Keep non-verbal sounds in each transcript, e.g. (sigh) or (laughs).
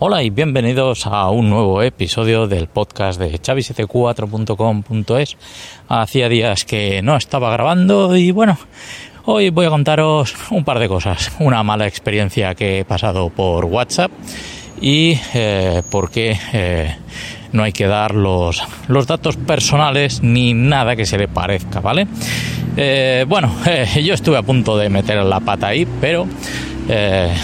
Hola y bienvenidos a un nuevo episodio del podcast de chavis74.com.es. Hacía días que no estaba grabando y bueno, hoy voy a contaros un par de cosas. Una mala experiencia que he pasado por WhatsApp y eh, por qué eh, no hay que dar los, los datos personales ni nada que se le parezca, ¿vale? Eh, bueno, (laughs) yo estuve a punto de meter la pata ahí, pero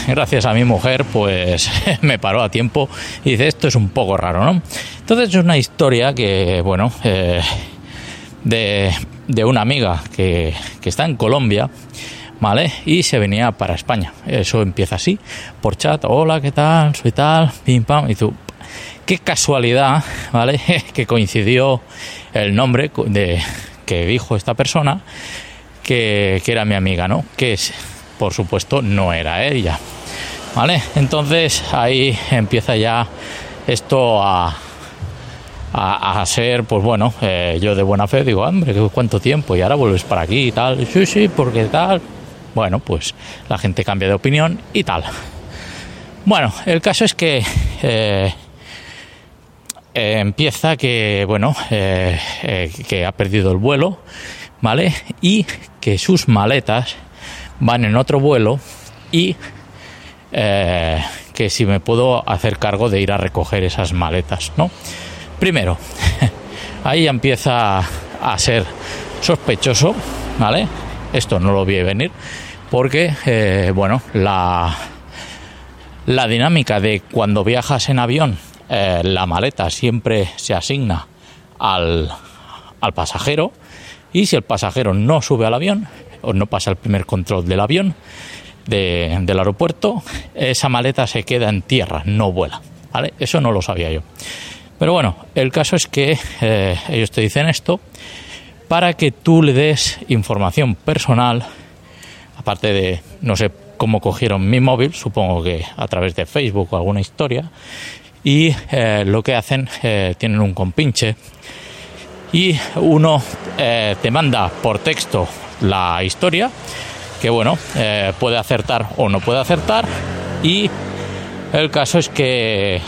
gracias a mi mujer, pues (laughs) me paró a tiempo y dice, esto es un poco raro, ¿no? Entonces es una historia que, bueno, de, de, una amiga que, que está en Colombia, ¿vale? Y se venía para España. Eso empieza así, por chat, hola, ¿qué tal? Soy tal, pim pam, y tú, qué casualidad, ¿vale? (laughs) que coincidió el nombre de que dijo esta persona que, que era mi amiga, ¿no? Que es, por supuesto no era ella, ¿vale? Entonces ahí empieza ya esto a, a, ser, pues bueno, eh, yo de buena fe digo, hombre, ¿cuánto tiempo? Y ahora vuelves para aquí y tal. Sí, sí, porque tal. Bueno, pues la gente cambia de opinión y tal. Bueno, el caso es que eh, eh, empieza que, bueno, que ha perdido el vuelo, ¿vale? Y que sus maletas van en otro vuelo y que si me puedo hacer cargo de ir a recoger esas maletas, ¿no? Primero, (laughs) ahí empieza a ser sospechoso, ¿vale? Esto no lo vi venir porque, eh, bueno, la, la dinámica de cuando viajas en avión, eh, la maleta siempre se asigna al, al pasajero y si el pasajero no sube al avión no pasa el primer control del avión, del aeropuerto, esa maleta se queda en tierra, no vuela. Eso no lo sabía yo. Pero bueno, el caso es que eh, ellos te dicen esto para que tú le des información personal aparte de, no sé cómo cogieron mi móvil, supongo que a través de Facebook o alguna historia, y eh, lo que hacen, eh, tienen un compinche y uno te manda por texto la historia, que bueno, puede acertar o no puede acertar, y el caso es que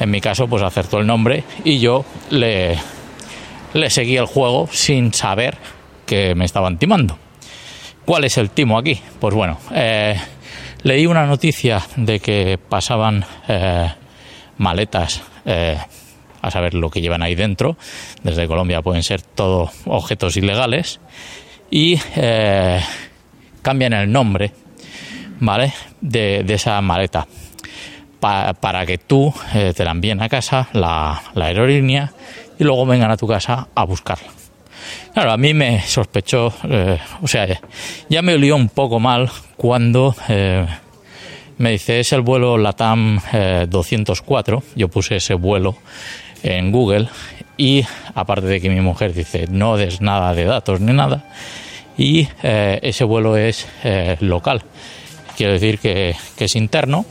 en mi caso pues acertó el nombre y yo le, le seguí el juego sin saber que me estaban timando. ¿Cuál es el timo aquí? Pues bueno, eh, leí una noticia de que pasaban eh, maletas, eh, a saber lo que llevan ahí dentro. Desde Colombia pueden ser todo objetos ilegales y cambian el nombre, ¿vale? De, esa maleta para que tú te la envíen a casa, la aerolínea, y luego vengan a tu casa a buscarla. Claro, a mí me sospechó, eh, o sea, ya me olió un poco mal cuando eh, me dice es el vuelo LATAM 204. Eh, Yo puse ese vuelo en Google y aparte de que mi mujer dice no des nada de datos ni nada y ese vuelo es local. Quiero decir que, es interno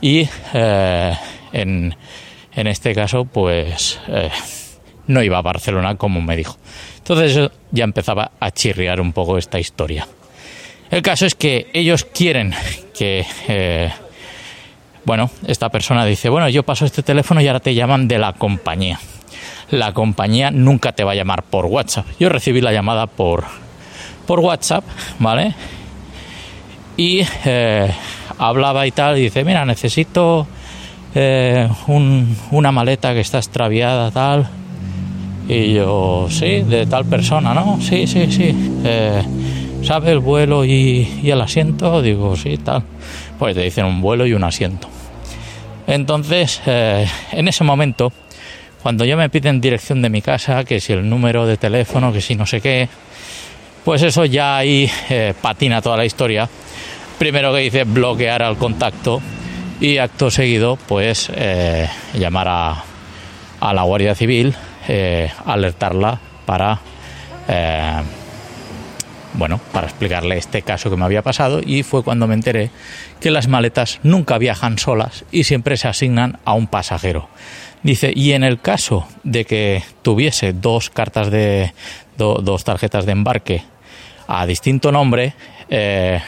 y en, en este caso pues no iba a Barcelona como me dijo. Entonces ya empezaba a chirriar un poco esta historia. El caso es que ellos quieren que, eh, bueno, esta persona dice, bueno, yo paso este teléfono y ahora te llaman de la compañía. La compañía nunca te va a llamar por WhatsApp. Yo recibí la llamada por, por WhatsApp, ¿vale? Y eh, hablaba y tal, y dice, mira, necesito eh, una maleta que está extraviada, tal y yo, sí, de tal persona, ¿no? Sí, sí, sí. Eh, ¿Sabe el vuelo y, el asiento? Digo, sí, tal. Pues te dicen un vuelo y un asiento. Entonces, eh, en ese momento, cuando ya me piden dirección de mi casa, que si el número de teléfono, que si no sé qué, pues eso ya ahí eh, patina toda la historia. Primero que dice bloquear al contacto y acto seguido, pues llamar a, la Guardia Civil eh, alertarla para eh, bueno para explicarle este caso que me había pasado y fue cuando me enteré que las maletas nunca viajan solas y siempre se asignan a un pasajero dice y en el caso de que tuviese dos cartas de dos tarjetas de embarque a distinto nombre eh,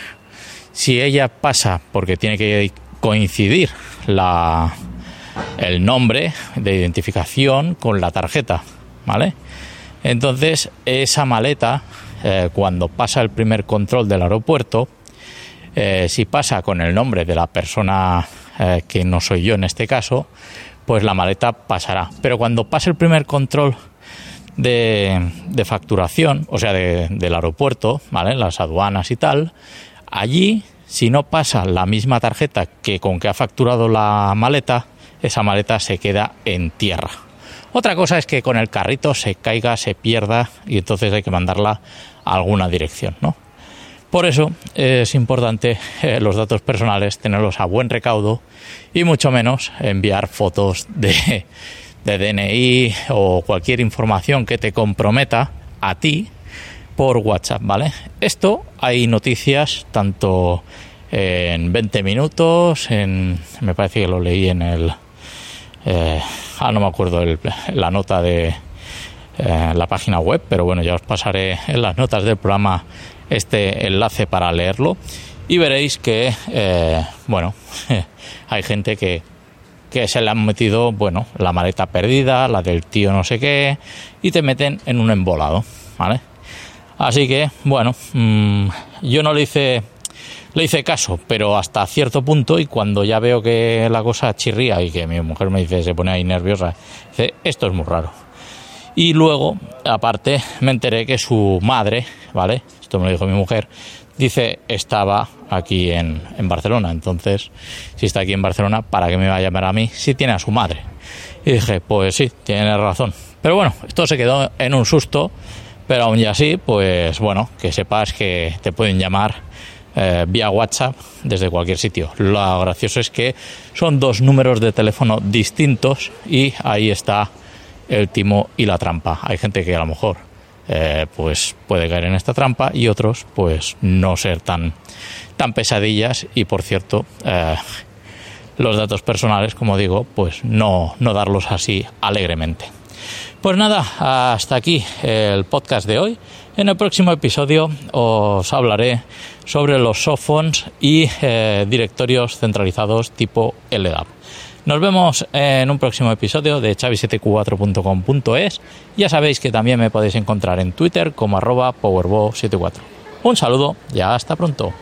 si ella pasa porque tiene que coincidir la, el nombre de identificación con la tarjeta, ¿vale? Entonces, esa maleta, eh, cuando pasa el primer control del aeropuerto, eh, si pasa con el nombre de la persona eh, que no soy yo en este caso, pues la maleta pasará. Pero cuando pase el primer control de, facturación, o sea, del aeropuerto, ¿vale? Las aduanas y tal, allí, si no pasa la misma tarjeta que con que ha facturado la maleta, esa maleta se queda en tierra. Otra cosa es que con el carrito se caiga, se pierda y entonces hay que mandarla a alguna dirección, ¿no? Por eso es importante eh, los datos personales tenerlos a buen recaudo y mucho menos enviar fotos de, de DNI o cualquier información que te comprometa a ti por WhatsApp, ¿vale? Esto hay noticias tanto en 20 minutos, en, me parece que lo leí en el, eh, ah, no me acuerdo la nota de eh, la página web, pero bueno, ya os pasaré en las notas del programa este enlace para leerlo y veréis que, eh, bueno, (laughs) hay gente que, que se le han metido, bueno, la maleta perdida, la del tío no sé qué, y te meten en un embolado, ¿vale? Así que, bueno, mm, yo no le hice, le hice caso, pero hasta cierto punto, y cuando ya veo que la cosa chirría y que mi mujer me dice, se pone ahí nerviosa, dice, esto es muy raro. Y luego, aparte, me enteré que su madre, ¿vale? Esto me lo dijo mi mujer, dice, estaba aquí en, en Barcelona. Entonces, si está aquí en Barcelona, ¿para qué me va a llamar a mí si tiene a su madre? Y dije, pues sí, tiene razón. Pero bueno, esto se quedó en un susto, pero aún y así, pues bueno, que sepas que te pueden llamar eh, vía WhatsApp desde cualquier sitio. Lo gracioso es que son dos números de teléfono distintos y ahí está el timo y la trampa. Hay gente que a lo mejor eh, pues puede caer en esta trampa y otros pues no ser tan, tan pesadillas y por cierto eh, los datos personales como digo pues no, no darlos así alegremente. Pues nada, hasta aquí el podcast de hoy. En el próximo episodio os hablaré sobre los softphones y eh, directorios centralizados tipo LDAP. Nos vemos en un próximo episodio de chavi74.com.es. Ya sabéis que también me podéis encontrar en Twitter como arroba powerbo74. Un saludo y hasta pronto.